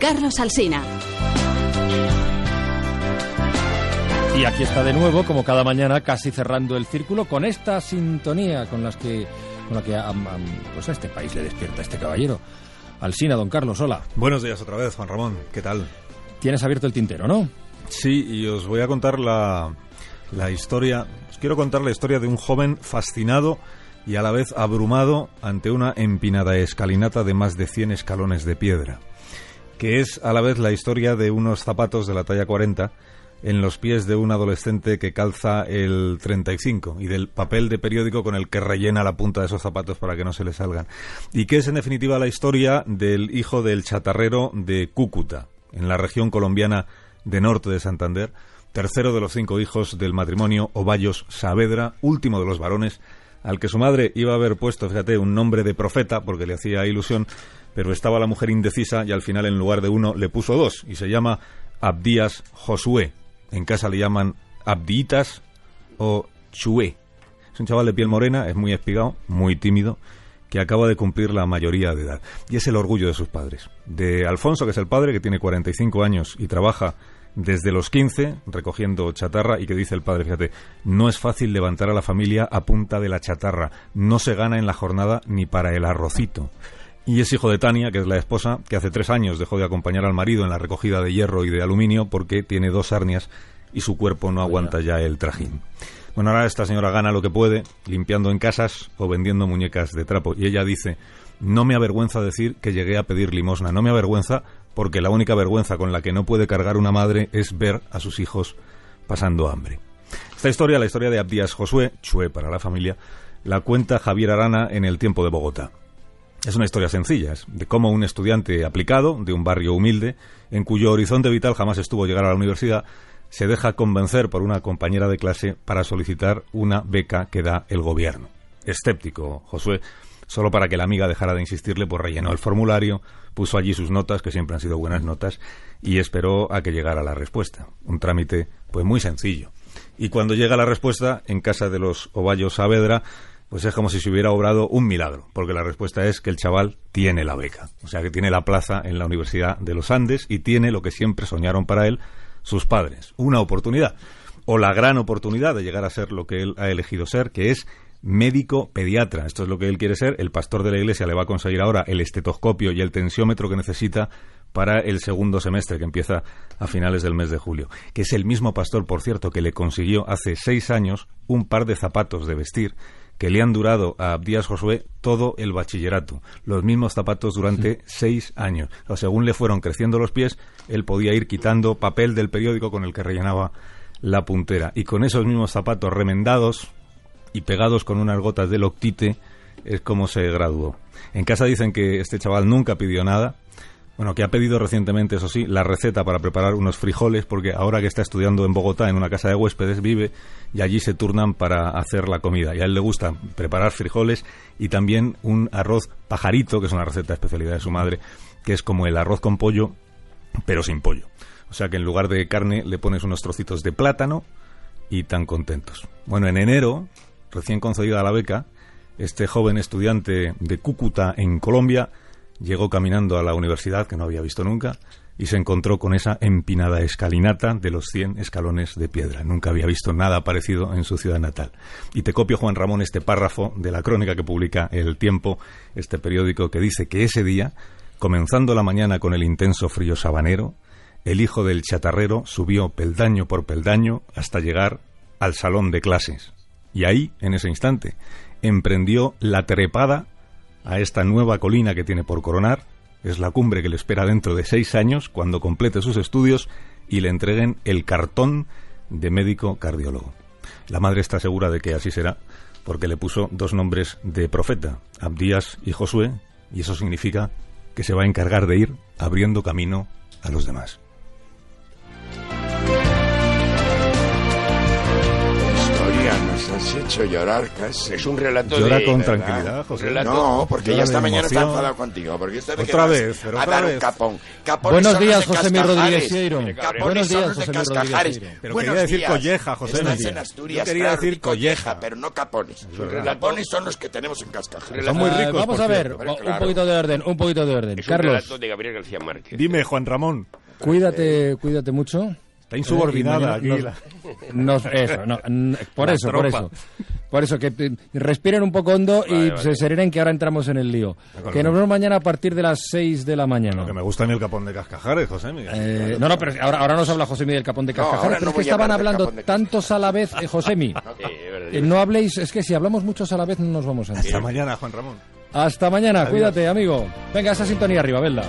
Carlos Alsina. Y aquí está de nuevo, como cada mañana, casi cerrando el círculo con esta sintonía con las que con la que a, pues a este país le despierta este caballero. Alsina, don Carlos, hola. Buenos días otra vez, Juan Ramón. ¿Qué tal? Tienes abierto el tintero, ¿no? Sí, y os voy a contar la, la historia. Os quiero contar la historia de un joven fascinado y a la vez abrumado ante una empinada escalinata de más de 100 escalones de piedra, que es a la vez la historia de unos zapatos de la talla 40 en los pies de un adolescente que calza el 35 y del papel de periódico con el que rellena la punta de esos zapatos para que no se le salgan. Y que es en definitiva la historia del hijo del chatarrero de Cúcuta, en la región colombiana de norte de Santander, tercero de los cinco hijos del matrimonio Ovallos Saavedra, último de los varones, al que su madre iba a haber puesto, fíjate, un nombre de profeta porque le hacía ilusión, pero estaba la mujer indecisa y al final en lugar de uno le puso dos y se llama Abdías Josué, en casa le llaman Abdiitas o Chué. Es un chaval de piel morena, es muy espigado, muy tímido, que acaba de cumplir la mayoría de edad. Y es el orgullo de sus padres. De Alfonso, que es el padre, que tiene 45 años y trabaja desde los 15 recogiendo chatarra y que dice el padre, fíjate, no es fácil levantar a la familia a punta de la chatarra, no se gana en la jornada ni para el arrocito. Y es hijo de Tania, que es la esposa, que hace tres años dejó de acompañar al marido en la recogida de hierro y de aluminio porque tiene dos hernias y su cuerpo no aguanta ya el trajín. Bueno, ahora esta señora gana lo que puede, limpiando en casas o vendiendo muñecas de trapo. Y ella dice, no me avergüenza decir que llegué a pedir limosna, no me avergüenza porque la única vergüenza con la que no puede cargar una madre es ver a sus hijos pasando hambre. Esta historia, la historia de Abdías Josué, Chue para la familia, la cuenta Javier Arana en El Tiempo de Bogotá. Es una historia sencilla, de cómo un estudiante aplicado de un barrio humilde, en cuyo horizonte vital jamás estuvo llegar a la universidad, se deja convencer por una compañera de clase para solicitar una beca que da el gobierno. Escéptico, Josué, solo para que la amiga dejara de insistirle, pues rellenó el formulario, puso allí sus notas, que siempre han sido buenas notas, y esperó a que llegara la respuesta. Un trámite, pues muy sencillo. Y cuando llega la respuesta, en casa de los Ovallos Saavedra, pues es como si se hubiera obrado un milagro, porque la respuesta es que el chaval tiene la beca, o sea que tiene la plaza en la Universidad de los Andes y tiene lo que siempre soñaron para él sus padres, una oportunidad, o la gran oportunidad de llegar a ser lo que él ha elegido ser, que es médico pediatra. Esto es lo que él quiere ser. El pastor de la iglesia le va a conseguir ahora el estetoscopio y el tensiómetro que necesita para el segundo semestre que empieza a finales del mes de julio. Que es el mismo pastor, por cierto, que le consiguió hace seis años un par de zapatos de vestir que le han durado a Abdías Josué todo el bachillerato, los mismos zapatos durante seis años. O según le fueron creciendo los pies, él podía ir quitando papel del periódico con el que rellenaba la puntera. Y con esos mismos zapatos remendados y pegados con unas gotas de loctite, es como se graduó. En casa dicen que este chaval nunca pidió nada, bueno, que ha pedido recientemente, eso sí, la receta para preparar unos frijoles, porque ahora que está estudiando en Bogotá, en una casa de huéspedes, vive y allí se turnan para hacer la comida. Y a él le gusta preparar frijoles y también un arroz pajarito, que es una receta especialidad de su madre, que es como el arroz con pollo, pero sin pollo. O sea que en lugar de carne le pones unos trocitos de plátano y tan contentos. Bueno, en enero, recién concedida la beca, este joven estudiante de Cúcuta, en Colombia, llegó caminando a la universidad, que no había visto nunca, y se encontró con esa empinada escalinata de los 100 escalones de piedra. Nunca había visto nada parecido en su ciudad natal. Y te copio, Juan Ramón, este párrafo de la crónica que publica El Tiempo, este periódico, que dice que ese día, comenzando la mañana con el intenso frío sabanero, el hijo del chatarrero subió peldaño por peldaño hasta llegar al salón de clases. Y ahí, en ese instante, emprendió la trepada a esta nueva colina que tiene por coronar. Es la cumbre que le espera dentro de seis años cuando complete sus estudios y le entreguen el cartón de médico cardiólogo. La madre está segura de que así será porque le puso dos nombres de profeta, Abdías y Josué, y eso significa que se va a encargar de ir abriendo camino a los demás. Has hecho llorar casi. Es un relato Llora de... con ¿verdad? tranquilidad, José. Relato- No, porque ya esta mañana está enfadado contigo. Porque esta vez Otra vez, pero a otra dar un vez. capón. Capones Buenos los días, José Miguel Cascajares. Rodríguez Buenos días, los José Miguel Cascajares. Rodríguez. Pero Buenos quería decir días. colleja, José Estás en Asturias, Yo quería claro, decir colleja, pero no capones. verdad. Capones son los que tenemos en Cascajares. Son muy ricos, Vamos a ver, un poquito de orden, un poquito de orden. Carlos, relato de Gabriel García Márquez. Dime, Juan Ramón. cuídate, cuídate mucho. Está insubordinada Eh, aquí. y mañana la- nos- eso, no, por La eso, por eso. Por eso, que respiren un poco hondo y Vale, se serenen que ahora entramos en el lío. acuerdo. Que nos vemos mañana a partir de las 6 de la mañana. Lo que me gusta a mí el capón de Cascajares, José Miguel. Eh, no, no, pero ahora, ahora nos habla José Miguel Capón de No, Cascajares, ahora pero no es que estaban hablando tantos a la vez, eh, verdad. Eh, no habléis, es que si hablamos muchos a la vez no nos vamos a Hasta enterar. mañana, Juan Ramón. Hasta mañana, cuídate, amigo. Venga, esa sintonía arriba, Belda.